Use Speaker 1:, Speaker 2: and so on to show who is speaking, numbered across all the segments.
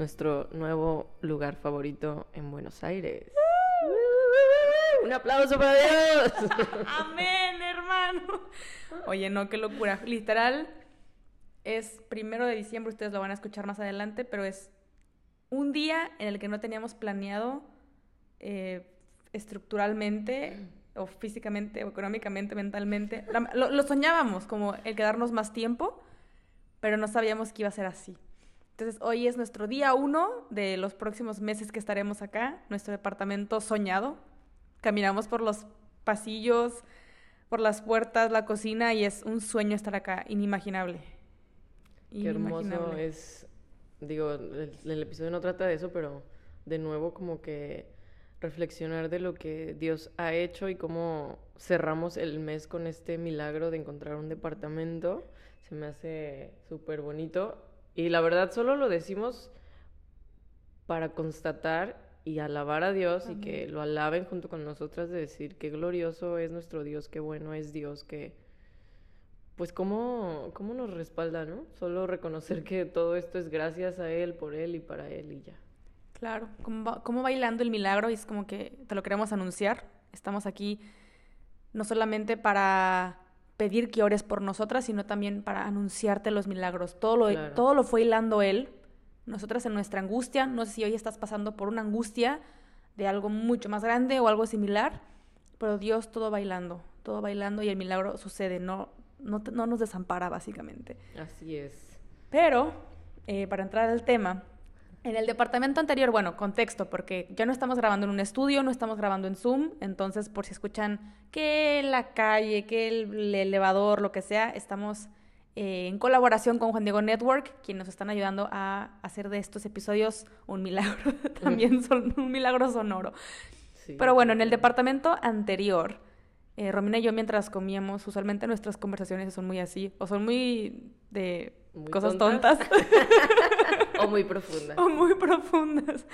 Speaker 1: nuestro nuevo lugar favorito en Buenos Aires. Un aplauso para Dios.
Speaker 2: Amén, hermano. Oye, no, qué locura. Literal, es primero de diciembre, ustedes lo van a escuchar más adelante, pero es un día en el que no teníamos planeado eh, estructuralmente o físicamente o económicamente, mentalmente. Lo, lo, soñábamos como el quedarnos más tiempo, pero no sabíamos que iba a ser así. Entonces hoy es nuestro día uno de los próximos meses que estaremos acá, nuestro departamento soñado. Caminamos por los pasillos, por las puertas, la cocina y es un sueño estar acá, inimaginable.
Speaker 1: Qué hermoso es, digo, el, episodio no trata de eso, pero de nuevo como que reflexionar de lo que Dios ha hecho y cómo cerramos el mes con este milagro de encontrar un departamento. Se me hace súper bonito. Y la verdad solo lo decimos para constatar y alabar a Dios y que lo alaben junto con nosotras de decir qué glorioso es nuestro Dios, qué bueno es Dios, que pues cómo, cómo nos respalda, ¿no? Solo reconocer que todo esto es gracias a Él, por Él y para Él y ya.
Speaker 2: Claro, como, bailando el milagro y es como que te lo queremos anunciar. Estamos aquí no solamente para pedir que ores por nosotras, sino también para anunciarte los milagros. Todo lo, todo lo fue hilando Él nosotras en nuestra angustia, no sé si hoy estás pasando por una angustia de algo mucho más grande o algo similar, pero Dios todo bailando, todo bailando y el milagro sucede, no, no, nos desampara básicamente.
Speaker 1: Así es.
Speaker 2: Pero, eh, para entrar al tema, en el departamento anterior, bueno, contexto, porque ya no estamos grabando en un estudio, no estamos grabando en Zoom, entonces por si escuchan que la calle, que el elevador, lo que sea, estamos eh, en colaboración con Juan Diego Network, quienes nos están ayudando a hacer de estos episodios un milagro, también son un milagro sonoro. Pero bueno, en el departamento anterior, eh, Romina y yo mientras comíamos, usualmente nuestras conversaciones son muy así, o son muy de cosas tontas.
Speaker 1: o muy profundas.
Speaker 2: O muy profundas.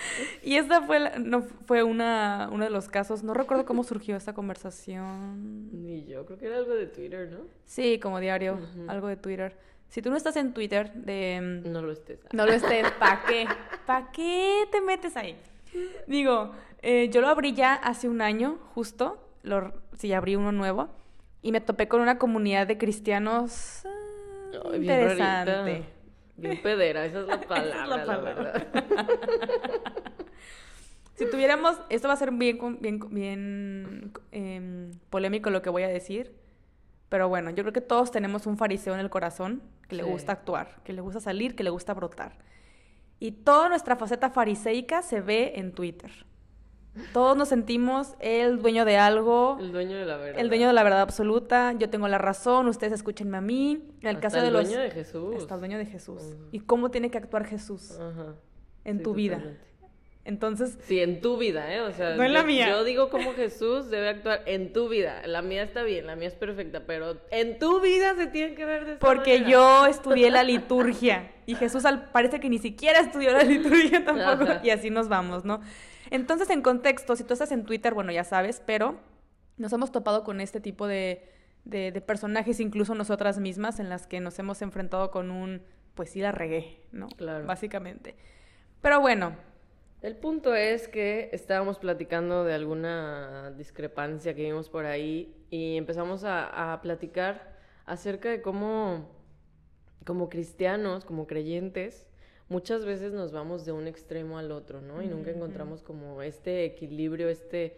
Speaker 2: Y esta fue, no, fue una, uno de los casos, no recuerdo cómo surgió esta conversación.
Speaker 1: Ni yo, creo que era algo de Twitter, ¿no?
Speaker 2: Sí, como diario, algo de Twitter. Si tú no estás en Twitter, de...
Speaker 1: No lo estés.
Speaker 2: No lo estés, ¿para qué? ¿Para qué te metes ahí? Digo, eh, yo lo abrí ya hace un año, justo, lo, sí, abrí uno nuevo, y me topé con una comunidad de cristianos interesante.
Speaker 1: Bien pedera, esa es la palabra. la, verdad.
Speaker 2: si tuviéramos, esto va a ser bien, bien, bien em, polémico lo que voy a decir, pero bueno, yo creo que todos tenemos un fariseo en el corazón que le gusta actuar, que le gusta salir, que le gusta brotar. Y toda nuestra faceta fariseica se ve en Twitter. Todos nos sentimos el dueño de algo.
Speaker 1: El dueño de la verdad.
Speaker 2: El dueño de la verdad absoluta. Yo tengo la razón, ustedes escúchenme a mí.
Speaker 1: En el caso de los. El dueño de Jesús.
Speaker 2: Está el dueño de Jesús. ¿Y cómo tiene que actuar Jesús en tu vida? Entonces.
Speaker 1: Sí, en tu vida, ¿eh? O sea.
Speaker 2: No en la mía.
Speaker 1: Yo digo cómo Jesús debe actuar en tu vida. La mía está bien, la mía es perfecta, pero en tu vida se tiene que ver de esta
Speaker 2: Porque yo estudié la liturgia y Jesús al, parece que ni siquiera estudió la liturgia tampoco. Y así nos vamos, ¿no? Entonces, en contexto, si tú estás en Twitter, bueno, ya sabes, pero nos hemos topado con este tipo de, de, personajes, incluso nosotras mismas, en las que nos hemos enfrentado con un, pues sí la regué, ¿no?
Speaker 1: Claro.
Speaker 2: Básicamente. Pero bueno.
Speaker 1: El punto es que estábamos platicando de alguna discrepancia que vimos por ahí y empezamos a, a platicar acerca de cómo, como cristianos, como creyentes, muchas veces nos vamos de un extremo al otro, ¿no? Y nunca encontramos como este equilibrio, este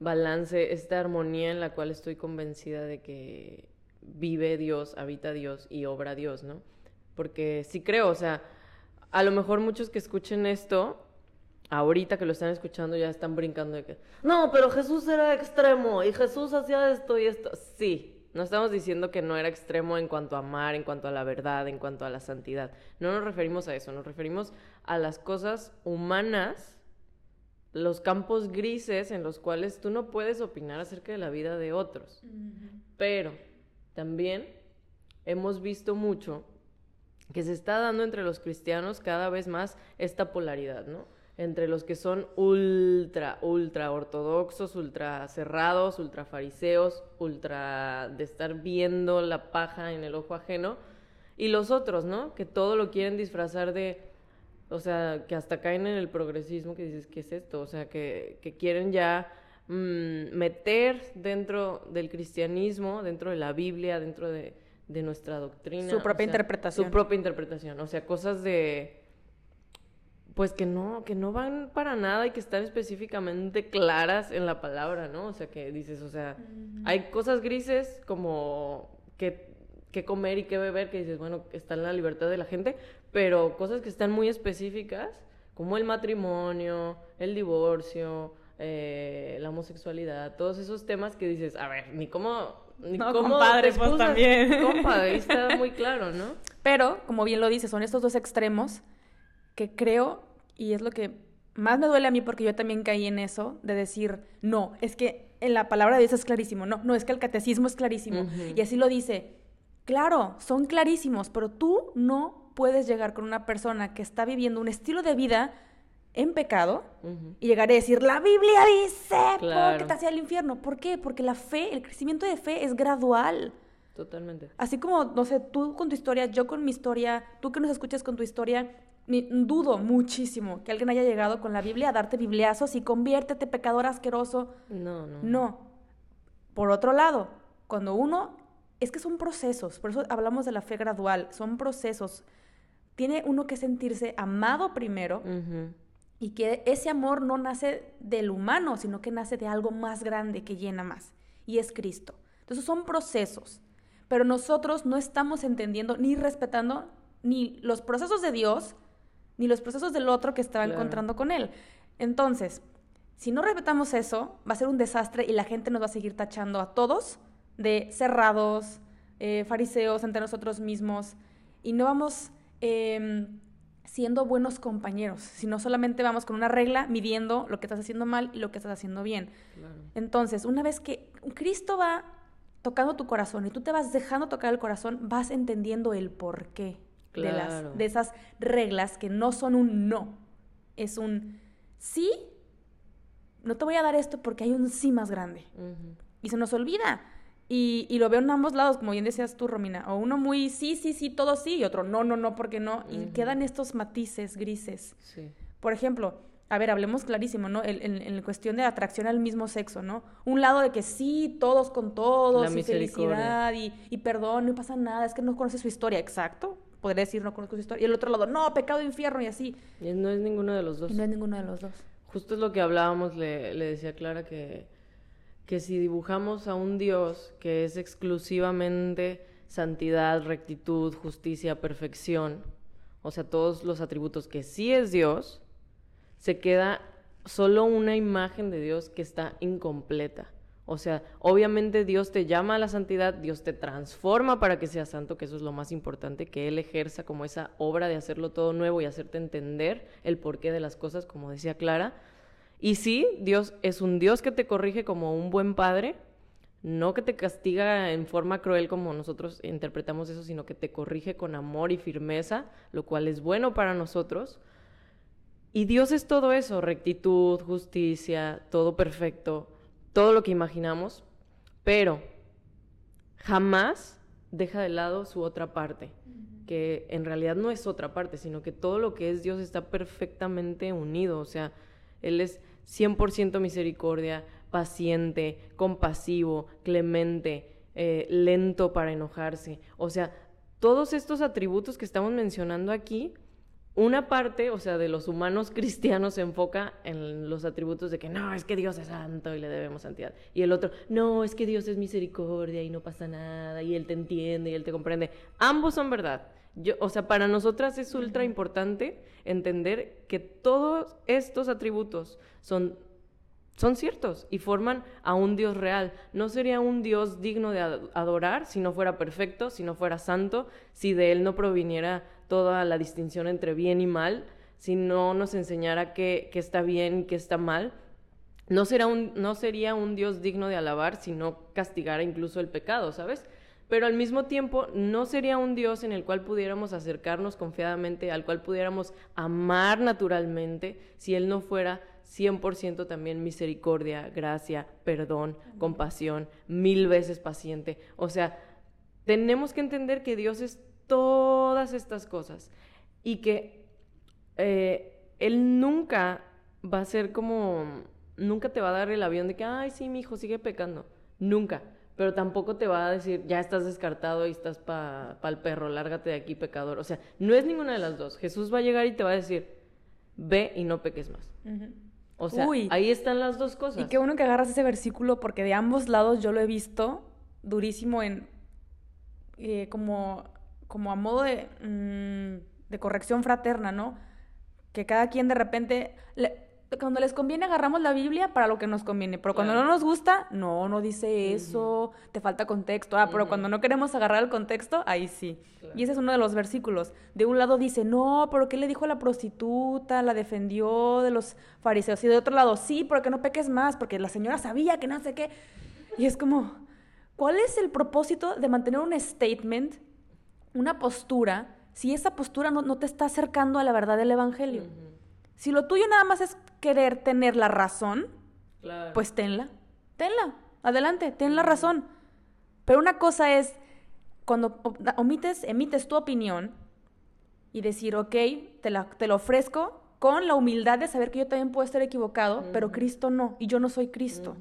Speaker 1: balance, esta armonía en la cual estoy convencida de que vive Dios, habita Dios y obra Dios, ¿no? Porque sí creo, o sea, a lo mejor muchos que escuchen esto, ahorita que lo están escuchando ya están brincando de que, no, pero Jesús era extremo y Jesús hacía esto y esto. Sí, no estamos diciendo que no era extremo en cuanto a amar, en cuanto a la verdad, en cuanto a la santidad. No nos referimos a eso, nos referimos a las cosas humanas los campos grises en los cuales tú no puedes opinar acerca de la vida de otros. Pero también hemos visto mucho que se está dando entre los cristianos cada vez más esta polaridad, ¿no? Entre los que son ultra, ultra ortodoxos, ultra cerrados, ultra fariseos, ultra de estar viendo la paja en el ojo ajeno, y los otros, ¿no? Que todo lo quieren disfrazar de, o sea, que hasta caen en el progresismo, que dices, ¿qué es esto? O sea, que, que quieren ya mm, meter dentro del cristianismo, dentro de la Biblia, dentro de, de nuestra doctrina.
Speaker 2: Su propia
Speaker 1: o sea,
Speaker 2: interpretación.
Speaker 1: Su propia interpretación. O sea, cosas de. Pues que no, que no van para nada y que están específicamente claras en la palabra, ¿no? O sea, que dices, o sea, hay cosas grises como que, que comer y que beber, que dices, bueno, está en la libertad de la gente, pero cosas que están muy específicas, como el matrimonio, el divorcio, eh, la homosexualidad, todos esos temas que dices, a ver, ni cómo ni
Speaker 2: No,
Speaker 1: cómo
Speaker 2: compadre, pues, también.
Speaker 1: Compa, ahí está muy claro, ¿no?
Speaker 2: Pero, como bien lo dice, son estos dos extremos que creo, y es lo que más me duele a mí porque yo también caí en eso, de decir, no, es que en la palabra de Dios es clarísimo, no, no, es que el catecismo es clarísimo. Y así lo dice, claro, son clarísimos, pero tú no puedes llegar con una persona que está viviendo un estilo de vida en pecado y llegar a decir, la Biblia dice
Speaker 1: Claro.
Speaker 2: que te hacia el infierno. ¿Por qué? Porque la fe, el crecimiento de fe es gradual.
Speaker 1: Totalmente.
Speaker 2: Así como, no sé, tú con tu historia, yo con mi historia, tú que nos escuchas con tu historia, dudo muchísimo que alguien haya llegado con la Biblia a darte bibliazos y conviértete pecador asqueroso.
Speaker 1: No, no.
Speaker 2: No. Por otro lado, cuando uno, es que son procesos, por eso hablamos de la fe gradual, son procesos. Tiene uno que sentirse amado primero y que ese amor no nace del humano, sino que nace de algo más grande que llena más, y es Cristo. Entonces son procesos, pero nosotros no estamos entendiendo ni respetando ni los procesos de Dios, ni los procesos del otro que estaba
Speaker 1: Claro.
Speaker 2: encontrando con Él. Entonces, si no respetamos eso, va a ser un desastre y la gente nos va a seguir tachando a todos de cerrados, eh, fariseos ante nosotros mismos, y no vamos em, siendo buenos compañeros, sino solamente vamos con una regla midiendo lo que estás haciendo mal y lo que estás haciendo bien.
Speaker 1: Claro.
Speaker 2: Entonces, una vez que Cristo va tocando tu corazón y tú te vas dejando tocar el corazón, vas entendiendo el porqué de,
Speaker 1: Claro.
Speaker 2: las, de esas reglas que no son un no, es un sí, no te voy a dar esto porque hay un sí más grande. Y se nos olvida. Y, y lo veo en ambos lados, como bien decías tú, Romina. O uno muy sí, sí, sí, todo sí, y otro no, no, no, porque no. Y quedan estos matices grises.
Speaker 1: Sí.
Speaker 2: Por ejemplo, a ver, hablemos clarísimo, ¿no? En, en- en cuestión de atracción al mismo sexo, ¿no? Un lado de que sí, todos con todos,
Speaker 1: La
Speaker 2: y felicidad, y, y perdón, no pasa nada, es que no conoces su historia, exacto. Podría decir, no conozco su historia. Y el otro lado, no, pecado, infierno, y así.
Speaker 1: Y no es ninguno de los dos.
Speaker 2: Y no es ninguno de los dos.
Speaker 1: Justo es lo que hablábamos, le, le decía a Clara que, que si dibujamos a un Dios que es exclusivamente santidad, rectitud, justicia, perfección, o sea, todos los atributos que sí es Dios, se queda solo una imagen de Dios que está incompleta. O sea, obviamente Dios te llama a la santidad, Dios te transforma para que seas santo, que eso es lo más importante, que Él ejerza como esa obra de hacerlo todo nuevo y hacerte entender el porqué de las cosas, como decía Clara. Y sí, Dios es un Dios que te corrige como un buen padre, no que te castiga en forma cruel como nosotros interpretamos eso, sino que te corrige con amor y firmeza, lo cual es bueno para nosotros. Y Dios es todo eso, rectitud, justicia, todo perfecto, todo lo que imaginamos, pero jamás deja de lado su otra parte, que en realidad no es otra parte, sino que todo lo que es Dios está perfectamente unido, o sea, Él es 100% misericordia, paciente, compasivo, clemente, eh, lento para enojarse, o sea, todos estos atributos que estamos mencionando aquí, una parte, o sea, de los humanos cristianos se enfoca en los atributos de que no, es que Dios es santo y le debemos santidad. Y el otro, no, es que Dios es misericordia y no pasa nada y Él te entiende y Él te comprende. Ambos son verdad. Yo, o sea, para nosotras es ultra importante entender que todos estos atributos son son ciertos y forman a un Dios real. No sería un Dios digno de ad- adorar si no fuera perfecto, si no fuera santo, si de Él no proviniera toda la distinción entre bien y mal, si no nos enseñara qué, qué está bien y qué está mal, no, será un, no sería un Dios digno de alabar si no castigara incluso el pecado, ¿sabes? Pero al mismo tiempo no sería un Dios en el cual pudiéramos acercarnos confiadamente, al cual pudiéramos amar naturalmente, si Él no fuera 100% también misericordia, gracia, perdón, compasión, mil veces paciente. O sea, tenemos que entender que Dios es todas estas cosas y que eh, Él nunca va a ser como nunca te va a dar el avión de que, ay, sí, mi hijo sigue pecando. Nunca. Pero tampoco te va a decir, ya estás descartado y estás para pa el perro, lárgate de aquí, pecador. O sea, no es ninguna de las dos. Jesús va a llegar y te va a decir, ve y no peques más. O sea, ahí están las dos cosas.
Speaker 2: Y qué bueno que agarras ese versículo porque de ambos lados yo lo he visto durísimo en eh, como, como a modo de, mm, de corrección fraterna, ¿no? Que cada quien de repente cuando les conviene agarramos la Biblia para lo que nos conviene, pero cuando no nos gusta, no, no dice eso, te falta contexto. Ah, pero cuando no queremos agarrar el contexto, ahí sí. Y ese es uno de los versículos. De un lado dice, no, pero ¿qué le dijo a la prostituta? La defendió de los fariseos. Y de otro lado, sí, porque no peques más, porque la señora sabía que no sé qué. Y es como, ¿cuál es el propósito de mantener un statement, una postura, si esa postura no, te está acercando a la verdad del Evangelio? Si lo tuyo nada más es querer tener la razón, pues tenla, tenla, adelante, ten la razón. Pero una cosa es cuando omites, emites tu opinión y decir, ok, te, la, te lo ofrezco con la humildad de saber que yo también puedo estar equivocado, pero Cristo no, y yo no soy Cristo.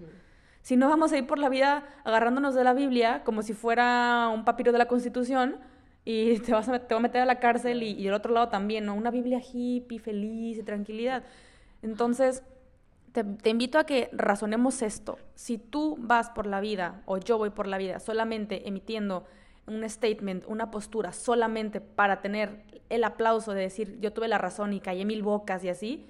Speaker 2: Si no vamos a ir por la vida agarrándonos de la Biblia como si fuera un papiro de la Constitución, y te vas a, te va a meter a la cárcel y, y del otro lado también, ¿no? Una Biblia hippie, feliz y tranquilidad. Entonces, te, te, invito a que razonemos esto. Si tú vas por la vida o yo voy por la vida solamente emitiendo un statement, una postura, solamente para tener el aplauso de decir yo tuve la razón y callé mil bocas y así,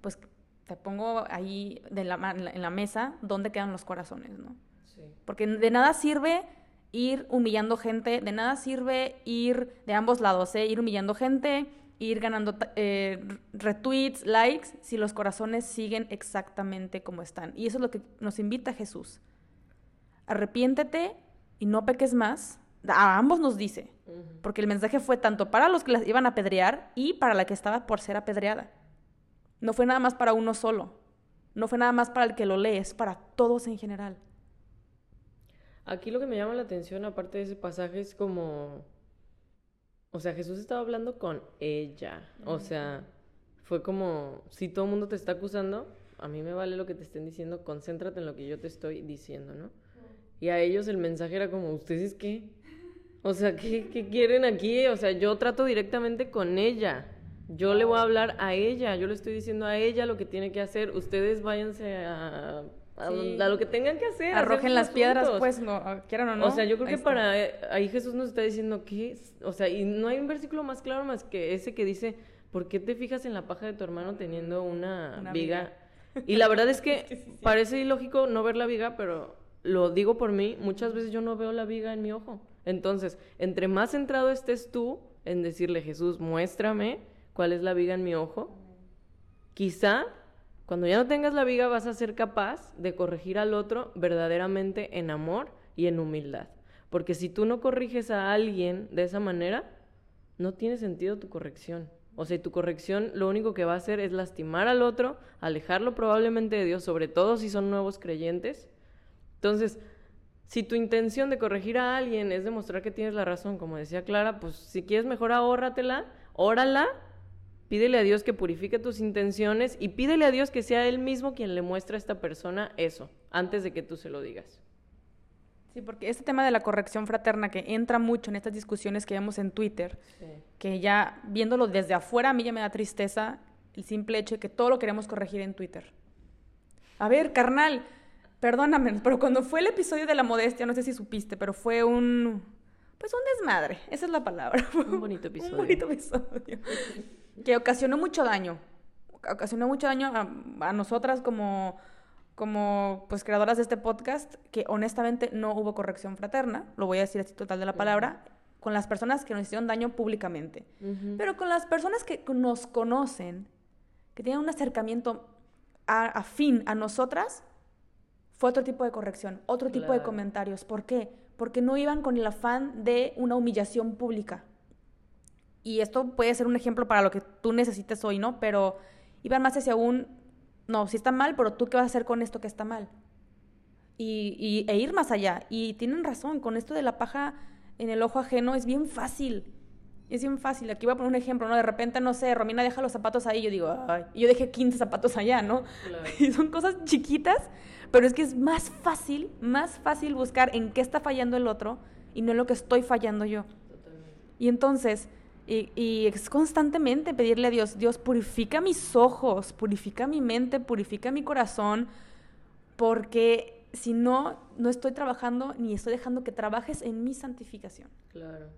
Speaker 2: pues te pongo ahí de la, en la mesa dónde quedan los corazones, ¿no? Sí. Porque de nada sirve ir humillando gente, de nada sirve ir de ambos lados, ¿eh? ir humillando gente, ir ganando eh, retweets, likes, si los corazones siguen exactamente como están. Y eso es lo que nos invita Jesús. Arrepiéntete y no peques más. A ambos nos dice, porque el mensaje fue tanto para los que las iban a apedrear y para la que estaba por ser apedreada. No fue nada más para uno solo, no fue nada más para el que lo lee, es para todos en general.
Speaker 1: Aquí lo que me llama la atención, aparte de ese pasaje, es como. O sea, Jesús estaba hablando con ella. O sea, fue como: si todo el mundo te está acusando, a mí me vale lo que te estén diciendo, concéntrate en lo que yo te estoy diciendo, ¿no? Y a ellos el mensaje era como: ¿ustedes qué? O sea, ¿qué, qué quieren aquí? O sea, yo trato directamente con ella. Yo le voy a hablar a ella, yo le estoy diciendo a ella lo que tiene que hacer. Ustedes váyanse a a, lo que tengan que hacer.
Speaker 2: Arrojen las piedras, pues, no, quieran o no.
Speaker 1: O sea, yo creo que para ahí Jesús nos está diciendo que, o sea, y no hay un versículo más claro más que ese que dice, ¿por qué te fijas en la paja de tu hermano teniendo una, viga? Y la verdad es que parece ilógico no ver la viga, pero lo digo por mí, muchas veces yo no veo la viga en mi ojo. Entonces, entre más centrado estés tú en decirle, Jesús, muéstrame cuál es la viga en mi ojo, quizá cuando ya no tengas la viga vas a ser capaz de corregir al otro verdaderamente en amor y en humildad. Porque si tú no corriges a alguien de esa manera, no tiene sentido tu corrección. O sea, tu corrección lo único que va a hacer es lastimar al otro, alejarlo probablemente de Dios, sobre todo si son nuevos creyentes. Entonces, si tu intención de corregir a alguien es demostrar que tienes la razón, como decía Clara, pues si quieres mejor ahórratela, órala Pídele a Dios que purifique tus intenciones y pídele a Dios que sea Él mismo quien le muestre a esta persona eso, antes de que tú se lo digas.
Speaker 2: Sí, porque este tema de la corrección fraterna que entra mucho en estas discusiones que vemos en Twitter, que ya viéndolo desde afuera a mí ya me da tristeza el simple hecho de que todo lo queremos corregir en Twitter. A ver, carnal, perdóname, pero cuando fue el episodio de la modestia, no sé si supiste, pero fue un... Pues un desmadre, esa es la palabra.
Speaker 1: Un bonito episodio.
Speaker 2: un bonito episodio que ocasionó mucho daño. Ocasionó mucho daño a, nosotras como, como pues creadoras de este podcast, que honestamente no hubo corrección fraterna, lo voy a decir así total de la palabra, con las personas que nos hicieron daño públicamente. Pero con las personas que nos conocen, que tienen un acercamiento afín a nosotras, fue otro tipo de corrección, otro tipo de comentarios. ¿Por qué? Porque no iban con el afán de una humillación pública. Y esto puede ser un ejemplo para lo que tú necesites hoy, ¿no? Pero iban más hacia un, no, si está mal, pero tú qué vas a hacer con esto que está mal. Y, e ir más allá. Y tienen razón, con esto de la paja en el ojo ajeno es bien fácil. Es bien fácil. Aquí voy a poner un ejemplo, ¿no? De repente, no sé, Romina deja los zapatos ahí. Yo digo, ay, yo dejé 15 zapatos allá, ¿no? Y son cosas chiquitas, pero es que es más fácil, más fácil buscar en qué está fallando el otro y no en lo que estoy fallando yo. Totalmente. Y entonces, y, y, es constantemente pedirle a Dios, Dios, purifica mis ojos, purifica mi mente, purifica mi corazón, porque si no, no estoy trabajando ni estoy dejando que trabajes en mi santificación.
Speaker 1: Claro.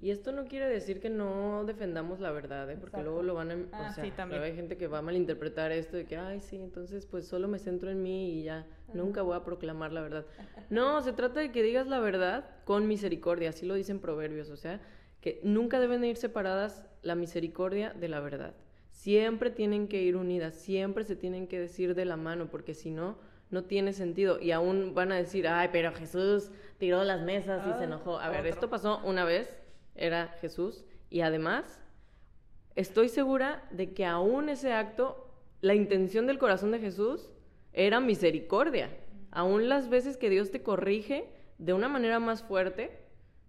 Speaker 1: Y esto no quiere decir que no defendamos la verdad, ¿eh? porque luego lo van a...
Speaker 2: Ah, sí, también.
Speaker 1: hay gente que va a malinterpretar esto de que, ay, sí, entonces pues solo me centro en mí y ya, nunca voy a proclamar la verdad. No, se trata de que digas la verdad con misericordia, así lo dicen proverbios, o sea, que nunca deben ir separadas la misericordia de la verdad. Siempre tienen que ir unidas, siempre se tienen que decir de la mano, porque si no, no tiene sentido. Y aún van a decir, ay, pero Jesús tiró las mesas y se ah, enojó. A ver, esto pasó una vez era Jesús. Y además, estoy segura de que aún ese acto, la intención del corazón de Jesús era misericordia. Aún las veces que Dios te corrige de una manera más fuerte,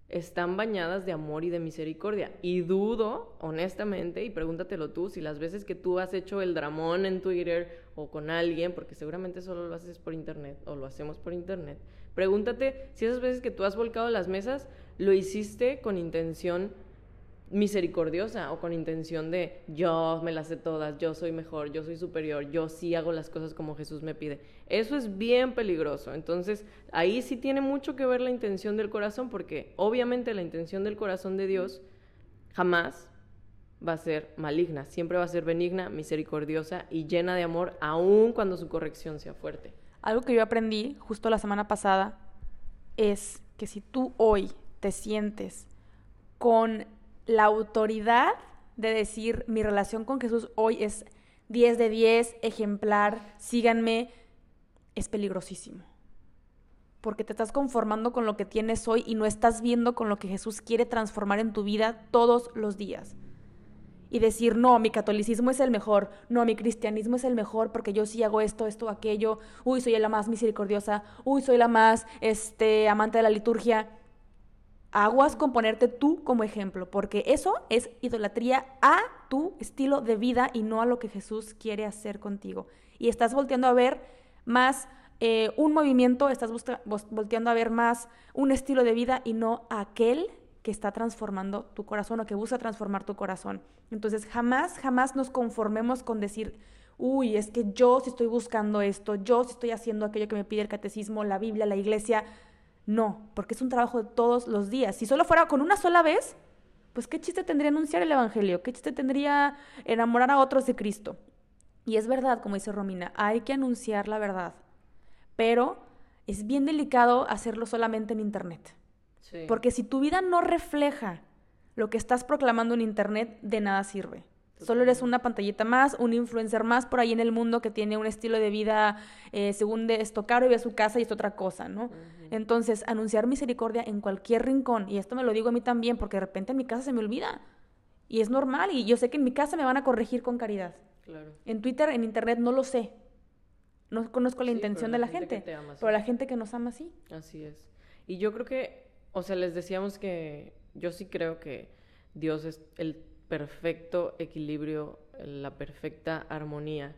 Speaker 1: están bañadas de amor y de misericordia. Y dudo, honestamente, y pregúntatelo tú, si las veces que tú has hecho el dramón en Twitter o con alguien, porque seguramente solo lo haces por internet o lo hacemos por internet, pregúntate si esas veces que tú has volcado las mesas lo hiciste con intención misericordiosa o con intención de yo me las sé todas, yo soy mejor, yo soy superior, yo sí hago las cosas como Jesús me pide. Eso es bien peligroso. Entonces, ahí sí tiene mucho que ver la intención del corazón, porque obviamente la intención del corazón de Dios jamás va a ser maligna, siempre va a ser benigna, misericordiosa y llena de amor, aun cuando su corrección sea fuerte.
Speaker 2: Algo que yo aprendí justo la semana pasada es que si tú hoy te sientes con la autoridad de decir mi relación con Jesús hoy es 10 de 10, ejemplar, síganme, es peligrosísimo. Porque te estás conformando con lo que tienes hoy y no estás viendo con lo que Jesús quiere transformar en tu vida todos los días. Y decir, no, mi catolicismo es el mejor, no, mi cristianismo es el mejor porque yo sí hago esto, esto, aquello, uy, soy la más misericordiosa, uy, soy la más este, amante de la liturgia aguas con ponerte tú como ejemplo, porque eso es idolatría a tu estilo de vida y no a lo que Jesús quiere hacer contigo. Y estás volteando a ver más eh, un movimiento, estás volteando a ver más un estilo de vida y no aquel que está transformando tu corazón o que busca transformar tu corazón. Entonces jamás, jamás nos conformemos con decir, uy, es que yo si estoy buscando esto, yo si estoy haciendo aquello que me pide el catecismo, la Biblia, la iglesia, no, porque es un trabajo de todos los días. Si solo fuera con una sola vez, pues qué chiste tendría anunciar el Evangelio, qué chiste tendría enamorar a otros de Cristo. Y es verdad, como dice Romina, hay que anunciar la verdad, pero es bien delicado hacerlo solamente en Internet. Porque si tu vida no refleja lo que estás proclamando en Internet, de nada sirve. Solo eres una pantallita más, un influencer más por ahí en el mundo que tiene un estilo de vida eh, según de esto caro y ve a su casa y es otra cosa, ¿no? Entonces, anunciar misericordia en cualquier rincón, y esto me lo digo a mí también, porque de repente en mi casa se me olvida. Y es normal, y yo sé que en mi casa me van a corregir con caridad. Claro. En Twitter, en Internet, no lo sé. No conozco la intención de la gente, pero la gente que nos ama sí.
Speaker 1: Así es. Y yo creo que, o sea, les decíamos que yo sí creo que Dios es el perfecto equilibrio, la perfecta armonía,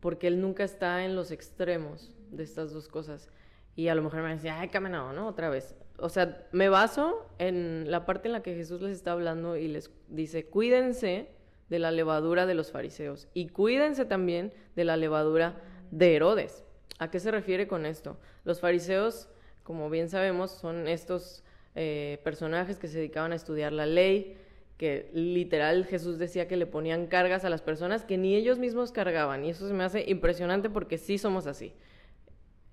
Speaker 1: porque él nunca está en los extremos de estas dos cosas. Y a lo mejor me decía, ay, caminado, ¿no? Otra vez. O sea, me baso en la parte en la que Jesús les está hablando y les dice, cuídense de la levadura de los fariseos y cuídense también de la levadura de Herodes. ¿A qué se refiere con esto? Los fariseos, como bien sabemos, son estos eh, personajes que se dedicaban a estudiar la ley, que literal Jesús decía que le ponían cargas a las personas que ni ellos mismos cargaban. Y eso se me hace impresionante porque sí somos así.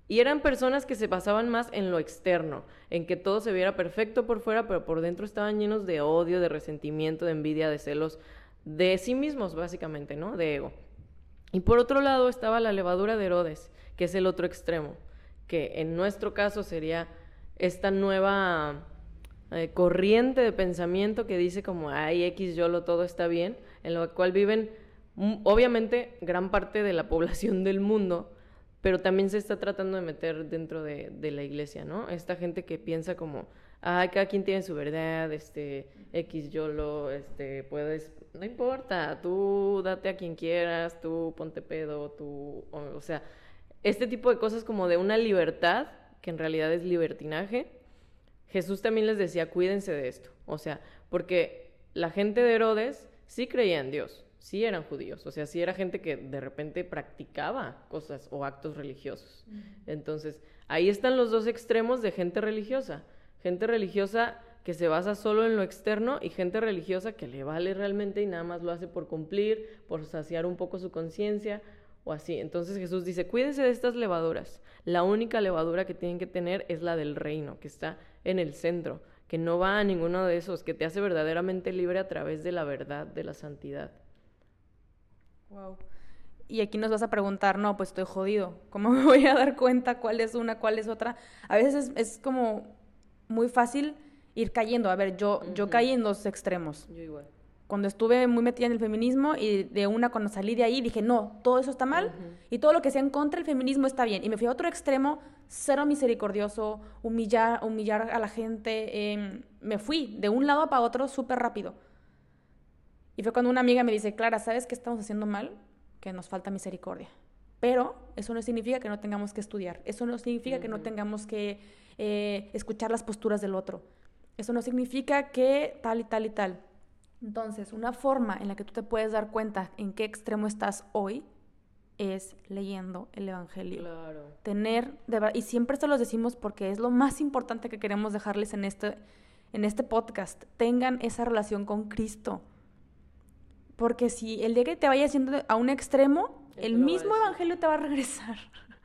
Speaker 1: Y eran personas que se basaban más en lo externo, en que todo se viera perfecto por fuera, pero por dentro estaban llenos de odio, de resentimiento, de envidia, de celos, de sí mismos, básicamente, ¿no? De ego. Y por otro lado estaba la levadura de Herodes, que es el otro extremo, que en nuestro caso sería esta nueva eh, corriente de pensamiento que dice como, ay, X, yo lo todo está bien, en lo cual viven, mm, obviamente, gran parte de la población del mundo, pero también se está tratando de meter dentro de, la iglesia, ¿no? Esta gente que piensa como, ay, cada quien tiene su verdad, este, X, YOLO, este, puedes, no importa, tú date a quien quieras, tú ponte pedo, tú, o, sea, este tipo de cosas como de una libertad, que en realidad es libertinaje, Jesús también les decía, cuídense de esto, o sea, porque la gente de Herodes sí creía en Dios, sí eran judíos, o sea, sí era gente que de repente practicaba cosas o actos religiosos. Entonces, ahí están los dos extremos de gente religiosa. Gente religiosa que se basa solo en lo externo y gente religiosa que le vale realmente y nada más lo hace por cumplir, por saciar un poco su conciencia o así. Entonces Jesús dice, cuídense de estas levaduras. La única levadura que tienen que tener es la del reino, que está en el centro, que no va a ninguno de esos, que te hace verdaderamente libre a través de la verdad, de la santidad.
Speaker 2: Wow. Y aquí nos vas a preguntar, no, pues estoy jodido. ¿Cómo me voy a dar cuenta cuál es una, cuál es otra? A veces es, como muy fácil ir cayendo. A ver, yo, yo caí en dos extremos.
Speaker 1: Yo igual.
Speaker 2: Cuando estuve muy metida en el feminismo y de una cuando salí de ahí dije, no, todo eso está mal y todo lo que sea en contra del feminismo está bien. Y me fui a otro extremo, cero misericordioso, humillar, humillar a la gente. Em, me fui de un lado para otro súper rápido. Y fue cuando una amiga me dice, Clara, ¿sabes qué estamos haciendo mal? Que nos falta misericordia. Pero eso no significa que no tengamos que estudiar. Eso no significa que no tengamos que eh, escuchar las posturas del otro. Eso no significa que tal y tal y tal. Entonces, una forma en la que tú te puedes dar cuenta en qué extremo estás hoy es leyendo el Evangelio.
Speaker 1: Claro.
Speaker 2: Tener, de y siempre se los decimos porque es lo más importante que queremos dejarles en este, en este podcast. Tengan esa relación con Cristo. Porque si el día que te vaya haciendo a un extremo, el mismo evangelio te va a regresar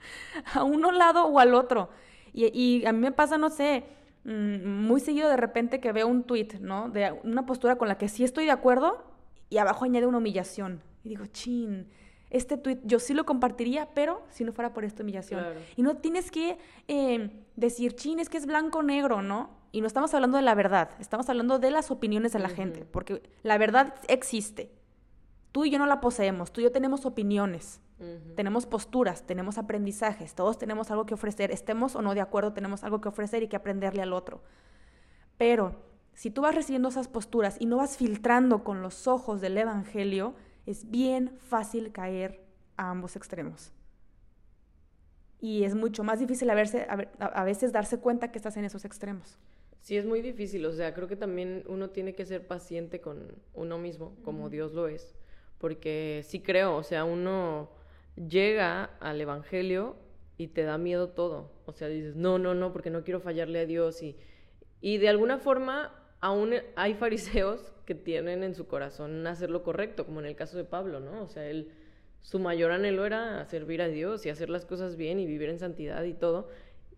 Speaker 2: a uno lado o al otro. Y, a mí me pasa, no sé, muy seguido de repente que veo un tweet, ¿no? De una postura con la que sí estoy de acuerdo y abajo añade una humillación. Y digo, chin, este tweet yo sí lo compartiría, pero si no fuera por esta humillación. Y no tienes que eh, decir, chin, es que es blanco o negro, ¿no? Y no estamos hablando de la verdad, estamos hablando de las opiniones de la gente, porque la verdad existe tú y yo no la poseemos, tú y yo tenemos opiniones, tenemos posturas, tenemos aprendizajes, todos tenemos algo que ofrecer, estemos o no de acuerdo, tenemos algo que ofrecer y que aprenderle al otro. Pero si tú vas recibiendo esas posturas y no vas filtrando con los ojos del Evangelio, es bien fácil caer a ambos extremos. Y es mucho más difícil a, verse, a, veces darse cuenta que estás en esos extremos.
Speaker 1: Sí, es muy difícil. O sea, creo que también uno tiene que ser paciente con uno mismo, como Dios lo es porque sí creo, o sea, uno llega al Evangelio y te da miedo todo. O sea, dices, no, no, no, porque no quiero fallarle a Dios. Y, y de alguna forma, aún hay fariseos que tienen en su corazón hacer lo correcto, como en el caso de Pablo, ¿no? O sea, él, su mayor anhelo era servir a Dios y hacer las cosas bien y vivir en santidad y todo.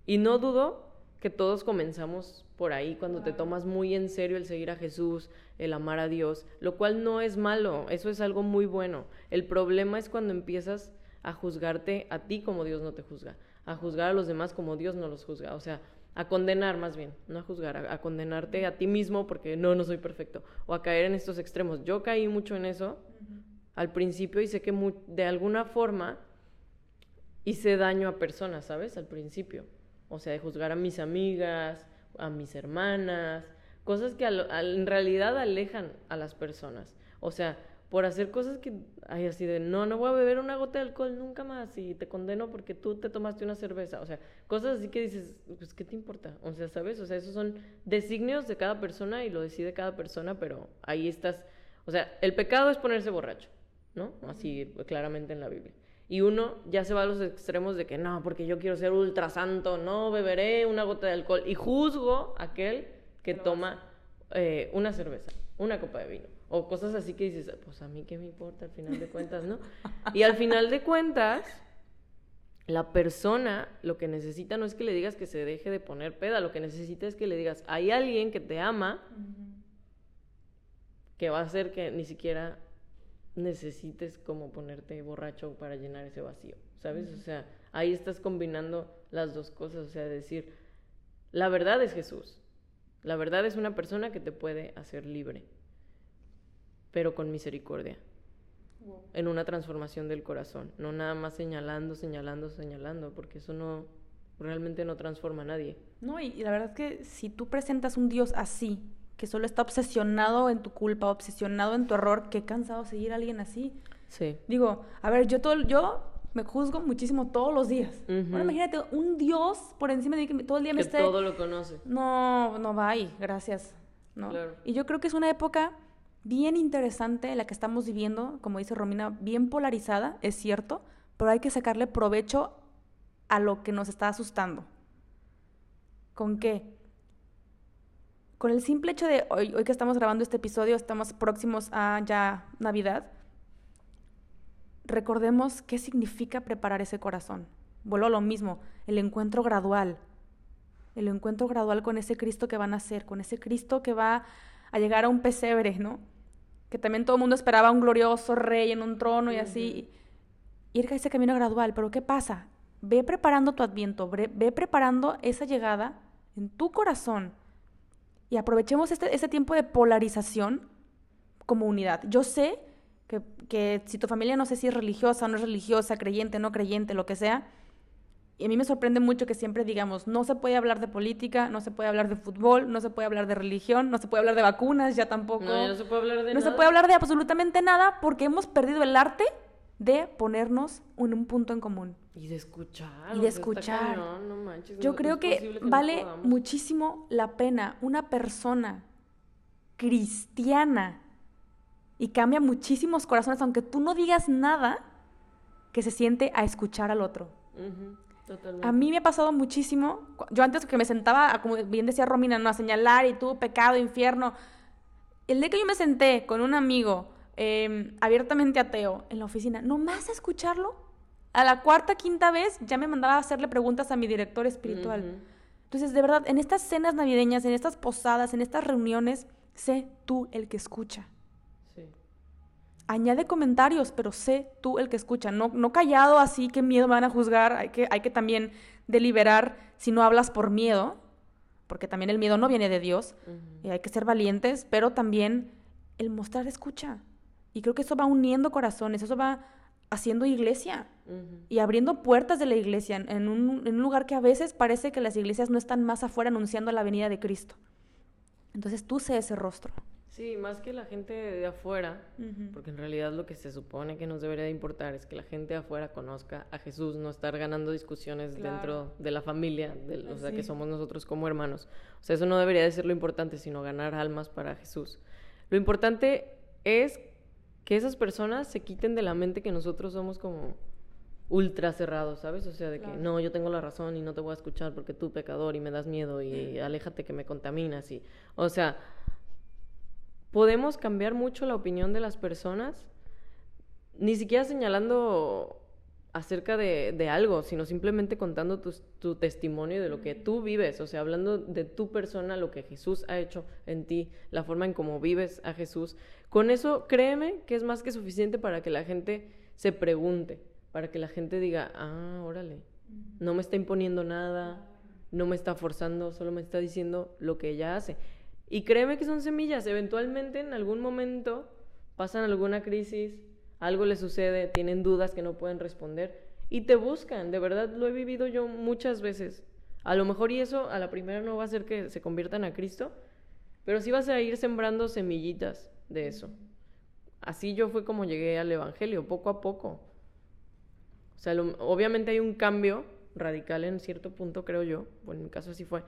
Speaker 1: Y no dudo que todos comenzamos por ahí, cuando te tomas muy en serio el seguir a Jesús, el amar a Dios, lo cual no es malo, eso es algo muy bueno. El problema es cuando empiezas a juzgarte a ti como Dios no te juzga, a juzgar a los demás como Dios no los juzga, o sea, a condenar más bien, no a juzgar, a, condenarte a ti mismo porque no, no soy perfecto, o a caer en estos extremos. Yo caí mucho en eso al principio y sé que de alguna forma hice daño a personas, ¿sabes? Al principio o sea, de juzgar a mis amigas, a mis hermanas, cosas que en realidad alejan a las personas. O sea, por hacer cosas que hay así de, no, no voy a beber una gota de alcohol nunca más y te condeno porque tú te tomaste una cerveza. O sea, cosas así que dices, pues, ¿qué te importa? O sea, ¿sabes? O sea, esos son designios de cada persona y lo decide cada persona, pero ahí estás. O sea, el pecado es ponerse borracho, ¿no? Así claramente en la Biblia. Y uno ya se va a los extremos de que no, porque yo quiero ser ultra santo, no beberé una gota de alcohol. Y juzgo a aquel que toma eh, una cerveza, una copa de vino. O cosas así que dices, pues a mí qué me importa al final de cuentas, ¿no? Y al final de cuentas, la persona lo que necesita no es que le digas que se deje de poner peda, lo que necesita es que le digas, hay alguien que te ama, que va a hacer que ni siquiera necesites como ponerte borracho para llenar ese vacío, ¿sabes? O sea, ahí estás combinando las dos cosas, o sea, decir, la verdad es Jesús, la verdad es una persona que te puede hacer libre, pero con misericordia, en una transformación del corazón, no nada más señalando, señalando, señalando, porque eso no realmente no transforma a nadie.
Speaker 2: No, y, la verdad es que si tú presentas un Dios así, que solo está obsesionado en tu culpa, obsesionado en tu error, qué cansado seguir a alguien así.
Speaker 1: Sí.
Speaker 2: Digo, a ver, yo todo, yo me juzgo muchísimo todos los días. Bueno, imagínate un Dios por encima de que todo el día me esté...
Speaker 1: todo lo conoce.
Speaker 2: No, no va ahí, gracias. ¿no? Y yo creo que es una época bien interesante la que estamos viviendo, como dice Romina, bien polarizada, es cierto, pero hay que sacarle provecho a lo que nos está asustando. ¿Con qué? Con el simple hecho de hoy, hoy que estamos grabando este episodio, estamos próximos a ya Navidad, recordemos qué significa preparar ese corazón. Vuelvo a lo mismo, el encuentro gradual, el encuentro gradual con ese Cristo que van a ser, con ese Cristo que va a llegar a un pesebre, ¿no? Que también todo el mundo esperaba un glorioso rey en un trono y así. Ir a ese camino gradual, pero ¿qué pasa? Ve preparando tu adviento, ve, preparando esa llegada en tu corazón y aprovechemos este, este tiempo de polarización como unidad. Yo sé que, si tu familia no sé si es religiosa o no es religiosa, creyente, no creyente, lo que sea, y a mí me sorprende mucho que siempre digamos, no se puede hablar de política, no se puede hablar de fútbol, no se puede hablar de religión, no se puede hablar de vacunas, ya tampoco.
Speaker 1: No, no se puede hablar de
Speaker 2: No se puede hablar de absolutamente nada porque hemos perdido el arte de ponernos en un punto en común.
Speaker 1: Y de escuchar.
Speaker 2: Y de escuchar.
Speaker 1: no manches,
Speaker 2: Yo creo que, vale muchísimo la pena una persona cristiana y cambia muchísimos corazones, aunque tú no digas nada, que se siente a escuchar al otro. A mí me ha pasado muchísimo, yo antes que me sentaba, como bien decía Romina, no a señalar y tú, pecado, infierno, el día que yo me senté con un amigo em, abiertamente ateo en la oficina, nomás a escucharlo, a la cuarta, quinta vez ya me mandaba a hacerle preguntas a mi director espiritual. Entonces, de verdad, en estas cenas navideñas, en estas posadas, en estas reuniones, sé tú el que escucha añade comentarios, pero sé tú el que escucha, no, no callado así, que miedo me van a juzgar, hay que, hay que también deliberar si no hablas por miedo, porque también el miedo no viene de Dios, y hay que ser valientes, pero también el mostrar escucha. Y creo que eso va uniendo corazones, eso va haciendo iglesia y abriendo puertas de la iglesia en un, en un lugar que a veces parece que las iglesias no están más afuera anunciando la venida de Cristo. Entonces tú sé ese rostro.
Speaker 1: Sí, más que la gente de afuera, porque en realidad lo que se supone que nos debería de importar es que la gente de afuera conozca a Jesús, no estar ganando discusiones dentro de la familia, o sea, que somos nosotros como hermanos. O sea, eso no debería de ser lo importante, sino ganar almas para Jesús. Lo importante es que esas personas se quiten de la mente que nosotros somos como ultra cerrados, ¿sabes? O sea, de que no, yo tengo la razón y no te voy a escuchar porque tú pecador y me das miedo y aléjate que me contaminas y, o sea, podemos cambiar mucho la opinión de las personas, ni siquiera señalando acerca de, algo, sino simplemente contando tu, testimonio de lo que tú vives, o sea, hablando de tu persona, lo que Jesús ha hecho en ti, la forma en cómo vives a Jesús. Con eso, créeme que es más que suficiente para que la gente se pregunte, para que la gente diga, ah, órale, no me está imponiendo nada, no me está forzando, solo me está diciendo lo que ella hace. Y créeme que son semillas, eventualmente en algún momento pasan alguna crisis, algo les sucede, tienen dudas que no pueden responder y te buscan, de verdad lo he vivido yo muchas veces. A lo mejor y eso a la primera no va a hacer que se conviertan a Cristo, pero sí vas a ir sembrando semillitas de eso. Así yo fue como llegué al Evangelio, poco a poco. O sea, obviamente hay un cambio radical en cierto punto, creo yo, bueno, en mi caso así fue,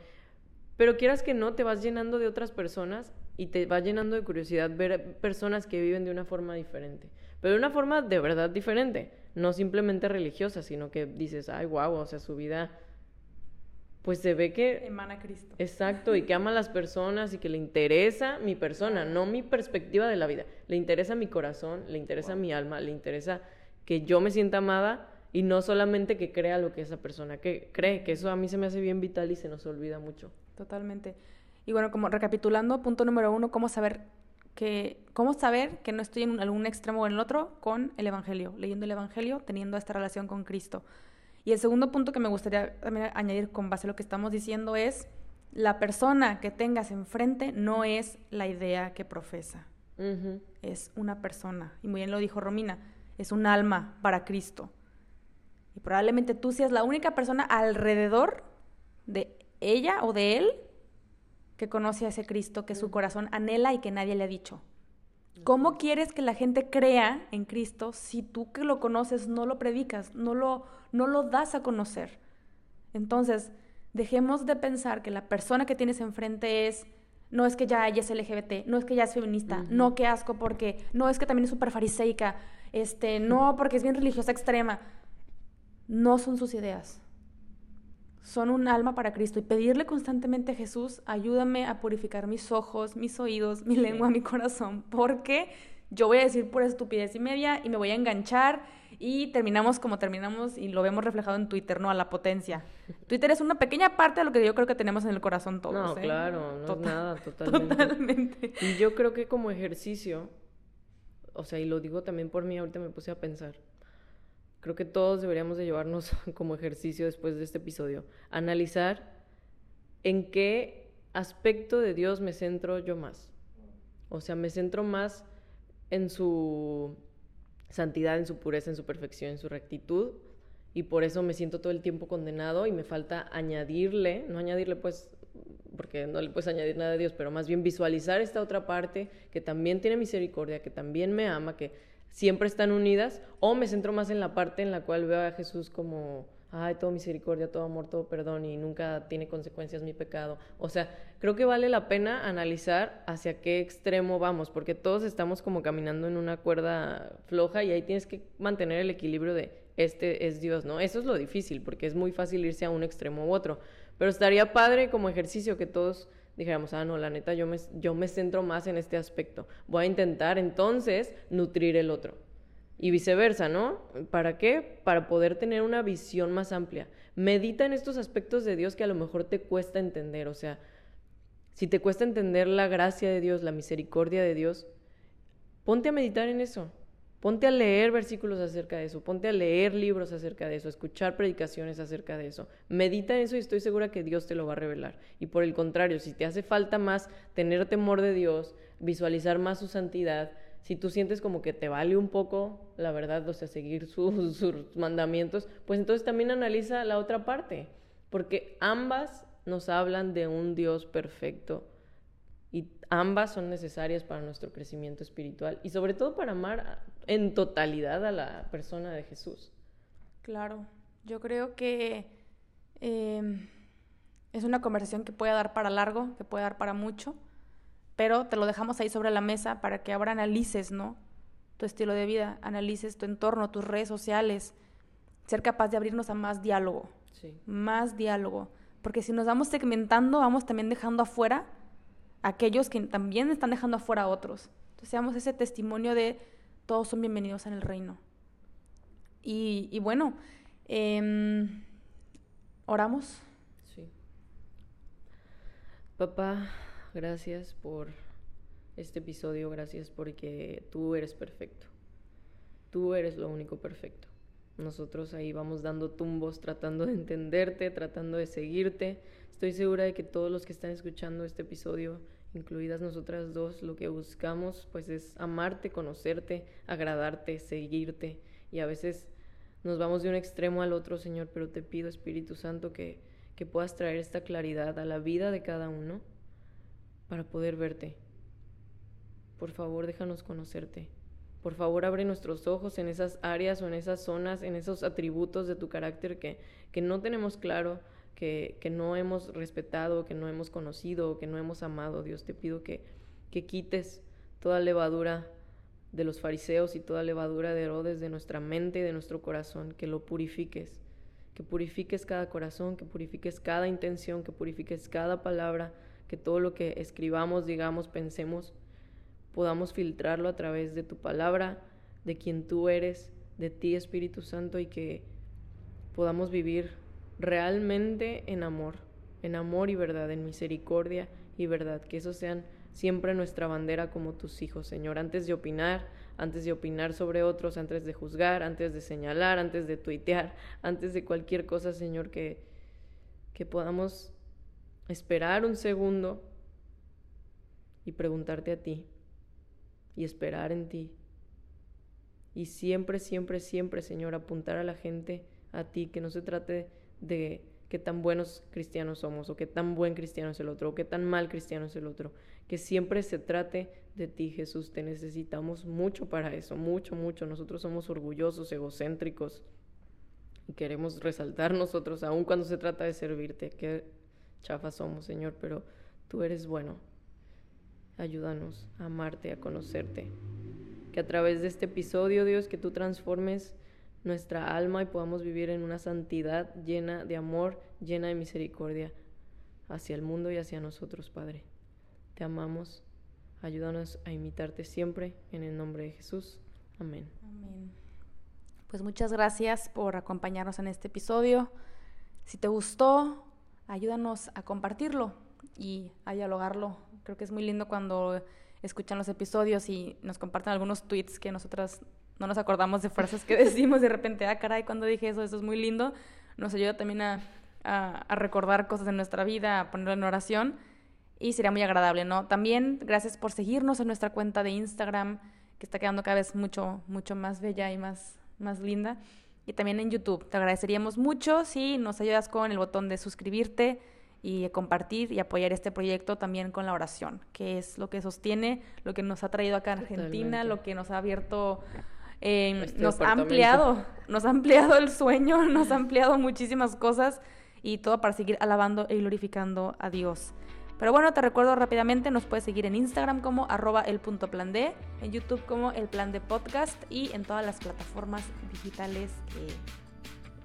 Speaker 1: pero quieras que no, te vas llenando de otras personas y te va llenando de curiosidad ver personas que viven de una forma diferente. Pero de una forma de verdad diferente, no simplemente religiosa, sino que dices, ay, guau, o sea, su vida, pues se ve que...
Speaker 2: Emana Cristo.
Speaker 1: Exacto, y que ama a las personas y que le interesa mi persona, no mi perspectiva de la vida. Le interesa mi corazón, le interesa mi alma, le interesa que yo me sienta amada y no solamente que crea lo que esa persona que cree, que eso a mí se me hace bien vital y se nos olvida mucho.
Speaker 2: Totalmente. Y bueno, como recapitulando, punto número uno, cómo saber que, cómo saber que no estoy en algún extremo o en el otro con el Evangelio, leyendo el Evangelio, teniendo esta relación con Cristo. Y el segundo punto que me gustaría también añadir con base a lo que estamos diciendo es, la persona que tengas enfrente no es la idea que profesa, es una persona. Y muy bien lo dijo Romina, es un alma para Cristo. Y probablemente tú seas la única persona alrededor de ella o de él que conoce a ese Cristo que su corazón anhela y que nadie le ha dicho. ¿Cómo quieres que la gente crea en Cristo si tú que lo conoces no lo predicas, no lo, no lo das a conocer? Entonces, dejemos de pensar que la persona que tienes enfrente es, no es que ya ella es LGBT, no es que ya es feminista, no que asco porque, no es que también es súper fariseica, este, no porque es bien religiosa extrema no son sus ideas. Son un alma para Cristo y pedirle constantemente a Jesús, ayúdame a purificar mis ojos, mis oídos, mi lengua, mi corazón, porque yo voy a decir pura estupidez y media y me voy a enganchar y terminamos como terminamos y lo vemos reflejado en Twitter, ¿no? A la potencia. Twitter es una pequeña parte de lo que yo creo que tenemos en el corazón todos.
Speaker 1: No,
Speaker 2: ¿eh?
Speaker 1: claro, no es nada, totalmente. totalmente. Y yo creo que como ejercicio, o sea, y lo digo también por mí, ahorita me puse a pensar, creo que todos deberíamos de llevarnos como ejercicio después de este episodio, analizar en qué aspecto de Dios me centro yo más. O sea, me centro más en su santidad, en su pureza, en su perfección, en su rectitud, y por eso me siento todo el tiempo condenado y me falta añadirle, no añadirle pues, porque no le puedes añadir nada a Dios, pero más bien visualizar esta otra parte que también tiene misericordia, que también me ama, que siempre están unidas, o me centro más en la parte en la cual veo a Jesús como, ay, todo misericordia, todo amor, todo perdón, y nunca tiene consecuencias mi pecado. O sea, creo que vale la pena analizar hacia qué extremo vamos, porque todos estamos como caminando en una cuerda floja y ahí tienes que mantener el equilibrio de este es Dios, ¿no? Eso es lo difícil, porque es muy fácil irse a un extremo u otro. Pero estaría padre como ejercicio que todos dijéramos, ah, no, la neta, yo me, yo me centro más en este aspecto. Voy a intentar entonces nutrir el otro. Y viceversa, ¿no? ¿Para qué? Para poder tener una visión más amplia. Medita en estos aspectos de Dios que a lo mejor te cuesta entender. O sea, si te cuesta entender la gracia de Dios, la misericordia de Dios, ponte a meditar en eso. Ponte a leer versículos acerca de eso, ponte a leer libros acerca de eso, escuchar predicaciones acerca de eso. Medita en eso y estoy segura que Dios te lo va a revelar. Y por el contrario, si te hace falta más tener temor de Dios, visualizar más su santidad, si tú sientes como que te vale un poco, la verdad, o sea, seguir sus, sus mandamientos, pues entonces también analiza la otra parte, porque ambas nos hablan de un Dios perfecto y ambas son necesarias para nuestro crecimiento espiritual y sobre todo para amar en totalidad a la persona de Jesús.
Speaker 2: Claro, yo creo que em, es una conversación que puede dar para largo, que puede dar para mucho, pero te lo dejamos ahí sobre la mesa para que ahora analices, ¿no? Tu estilo de vida, analices tu entorno, tus redes sociales, ser capaz de abrirnos a más diálogo, más diálogo, porque si nos vamos segmentando, vamos también dejando afuera aquellos que también están dejando afuera a otros. Entonces seamos ese testimonio de todos son bienvenidos en el reino. Y, bueno, em, oramos. Sí.
Speaker 1: Papá, gracias por este episodio, gracias porque tú eres perfecto. Tú eres lo único perfecto. Nosotros ahí vamos dando tumbos, tratando de entenderte, tratando de seguirte. Estoy segura de que todos los que están escuchando este episodio incluidas nosotras dos, lo que buscamos pues es amarte, conocerte, agradarte, seguirte y a veces nos vamos de un extremo al otro, Señor, pero te pido, Espíritu Santo, que, que puedas traer esta claridad a la vida de cada uno para poder verte. Por favor, déjanos conocerte. Por favor, abre nuestros ojos en esas áreas o en esas zonas, en esos atributos de tu carácter que, que no tenemos claro que, no hemos respetado, que no hemos conocido, que no hemos amado. Dios, te pido que, que quites toda levadura de los fariseos y toda levadura de Herodes de nuestra mente y de nuestro corazón, que lo purifiques, que purifiques cada corazón, que purifiques cada intención, que purifiques cada palabra, que todo lo que escribamos, digamos, pensemos, podamos filtrarlo a través de tu palabra, de quien tú eres, de ti Espíritu Santo y que podamos vivir realmente en amor, en amor y verdad, en misericordia y verdad, que eso sean siempre nuestra bandera como tus hijos, Señor, antes de opinar, antes de opinar sobre otros, antes de juzgar, antes de señalar, antes de tuitear, antes de cualquier cosa, Señor, que, que podamos esperar un segundo y preguntarte a ti y esperar en ti. Y siempre, siempre, siempre, Señor, apuntar a la gente a ti, que no se trate de qué tan buenos cristianos somos, o qué tan buen cristiano es el otro, o qué tan mal cristiano es el otro, que siempre se trate de ti, Jesús. Te necesitamos mucho para eso, mucho, mucho. Nosotros somos orgullosos, egocéntricos, y queremos resaltar nosotros, aun cuando se trata de servirte. Qué chafas somos, Señor, pero tú eres bueno. Ayúdanos a amarte, a conocerte. Que a través de este episodio, Dios, que tú transformes nuestra alma y podamos vivir en una santidad llena de amor, llena de misericordia hacia el mundo y hacia nosotros, Padre. Te amamos. Ayúdanos a imitarte siempre en el nombre de Jesús. Amén.
Speaker 2: Amén. Pues muchas gracias por acompañarnos en este episodio. Si te gustó, ayúdanos a compartirlo y a dialogarlo. Creo que es muy lindo cuando escuchan los episodios y nos comparten algunos tweets que nosotras no nos acordamos de frases que decimos de repente, ah, caray, cuando dije eso, eso es muy lindo. Nos ayuda también a, a, recordar cosas de nuestra vida, a ponerlo en oración y sería muy agradable, ¿no? También gracias por seguirnos en nuestra cuenta de Instagram, que está quedando cada vez mucho, mucho más bella y más, más linda. Y también en YouTube. Te agradeceríamos mucho si nos ayudas con el botón de suscribirte y compartir y apoyar este proyecto también con la oración, que es lo que sostiene, lo que nos ha traído acá a Argentina, lo que nos ha abierto eh, nos ha ampliado, nos ha ampliado el sueño, nos ha ampliado muchísimas cosas y todo para seguir alabando y glorificando a Dios. Pero bueno, te recuerdo rápidamente, nos puedes seguir en Instagram como arroba el punto plan D, en YouTube como el plan de podcast y en todas las plataformas digitales que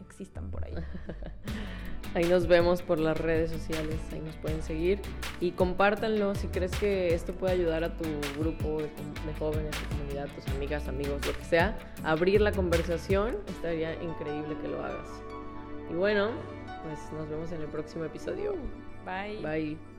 Speaker 2: existan por ahí.
Speaker 1: Ahí nos vemos por las redes sociales, ahí nos pueden seguir y compártanlo si crees que esto puede ayudar a tu grupo de, jóvenes, tu comunidad, tus amigas, amigos, lo que sea. Abrir la conversación, estaría increíble que lo hagas. Y bueno, pues nos vemos en el próximo episodio.
Speaker 2: Bye.
Speaker 1: Bye.